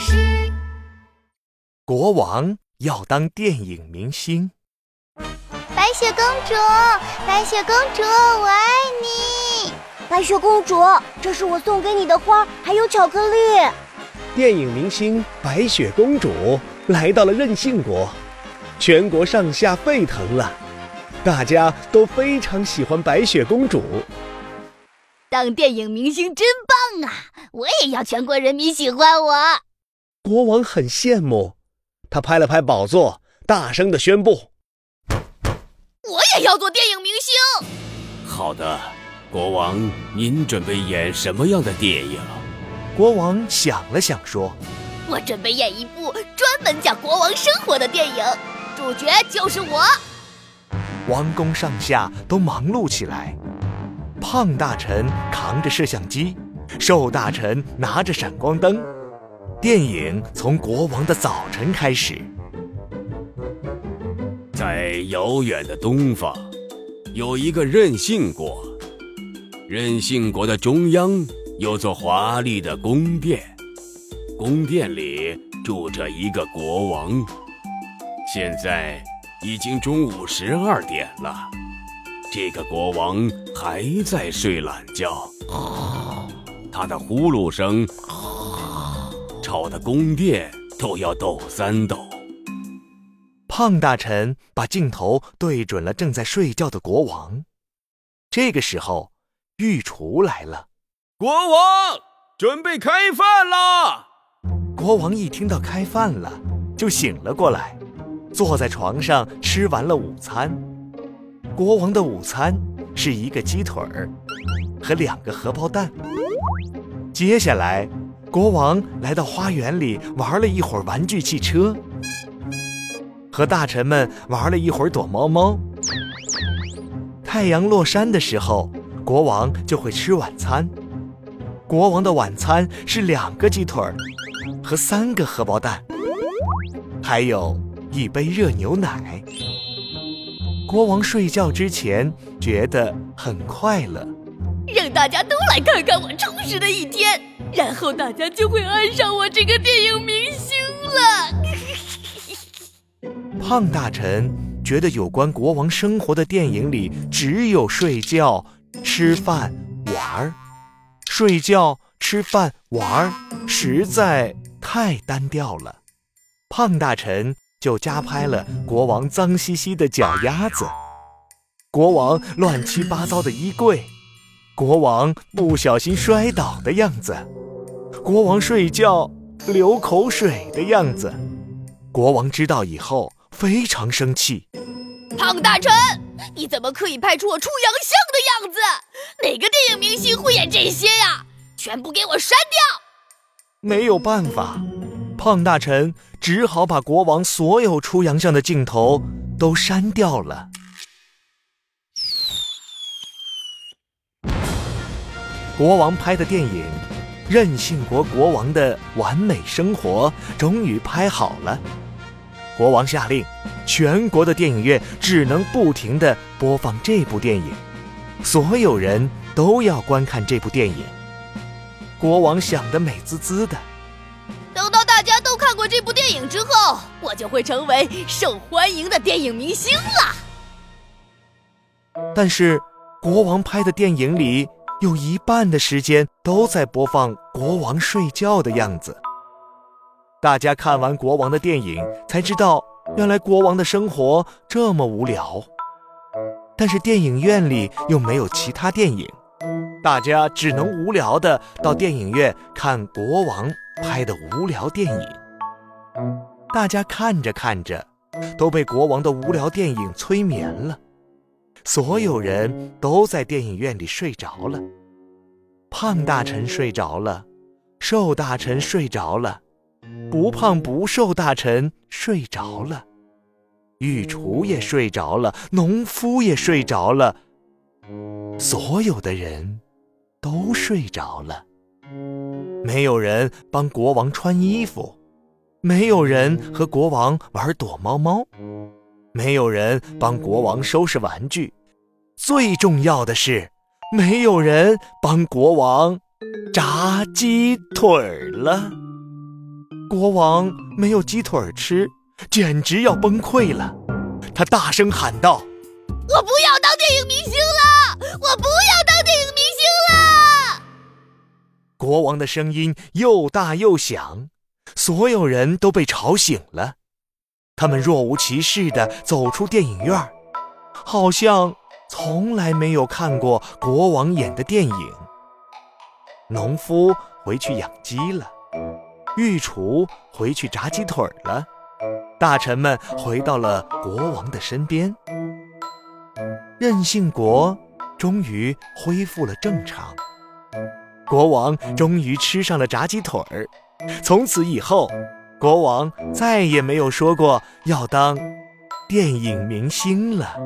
事。国王要当电影明星。白雪公主，白雪公主，我爱你。白雪公主，这是我送给你的花，还有巧克力。电影明星白雪公主来到了任性国，全国上下沸腾了，大家都非常喜欢白雪公主。当电影明星真棒啊！我也要全国人民喜欢我。国王很羡慕，他拍了拍宝座，大声的宣布：“我也要做电影明星。”好的，国王，您准备演什么样的电影？国王想了想，说：“我准备演一部专门讲国王生活的电影，主角就是我。”王宫上下都忙碌起来。胖大臣扛着摄像机，瘦大臣拿着闪光灯。电影从国王的早晨开始。在遥远的东方，有一个任性国。任性国的中央有座华丽的宫殿，宫殿里住着一个国王。现在已经中午十二点了。这个国王还在睡懒觉，他的呼噜声吵得宫殿都要抖三抖。胖大臣把镜头对准了正在睡觉的国王。这个时候，御厨来了，国王准备开饭了。国王一听到开饭了，就醒了过来，坐在床上吃完了午餐。国王的午餐是一个鸡腿儿和两个荷包蛋。接下来，国王来到花园里玩了一会儿玩具汽车，和大臣们玩了一会儿躲猫猫。太阳落山的时候，国王就会吃晚餐。国王的晚餐是两个鸡腿儿和三个荷包蛋，还有一杯热牛奶。国王睡觉之前觉得很快乐，让大家都来看看我充实的一天，然后大家就会爱上我这个电影明星了。胖大臣觉得有关国王生活的电影里只有睡觉、吃饭、玩儿，睡觉、吃饭、玩儿实在太单调了。胖大臣。就加拍了国王脏兮兮的脚丫子，国王乱七八糟的衣柜，国王不小心摔倒的样子，国王睡觉流口水的样子。国王知道以后非常生气。胖大臣，你怎么可以拍出我出洋相的样子？哪个电影明星会演这些呀？全部给我删掉！没有办法。胖大臣只好把国王所有出洋相的镜头都删掉了。国王拍的电影《任性国国王的完美生活》终于拍好了。国王下令，全国的电影院只能不停的播放这部电影，所有人都要观看这部电影。国王想得美滋滋的。等到大家都看过这部电影之后，我就会成为受欢迎的电影明星了。但是，国王拍的电影里有一半的时间都在播放国王睡觉的样子。大家看完国王的电影，才知道原来国王的生活这么无聊。但是电影院里又没有其他电影，大家只能无聊的到电影院看国王拍的无聊电影。大家看着看着，都被国王的无聊电影催眠了。所有人都在电影院里睡着了。胖大臣睡着了，瘦大臣睡着了，不胖不瘦大臣睡着了，御厨也睡着了，农夫也睡着了，所有的人都睡着了。没有人帮国王穿衣服。没有人和国王玩躲猫猫，没有人帮国王收拾玩具，最重要的是，没有人帮国王炸鸡腿了。国王没有鸡腿吃，简直要崩溃了。他大声喊道：“我不要当电影明星了！我不要当电影明星了！”国王的声音又大又响，所有人都被吵醒了。他们若无其事地走出电影院，好像从来没有看过国王演的电影。农夫回去养鸡了，御厨回去炸鸡腿了，大臣们回到了国王的身边。任性国终于恢复了正常，国王终于吃上了炸鸡腿儿。从此以后。国王再也没有说过要当电影明星了。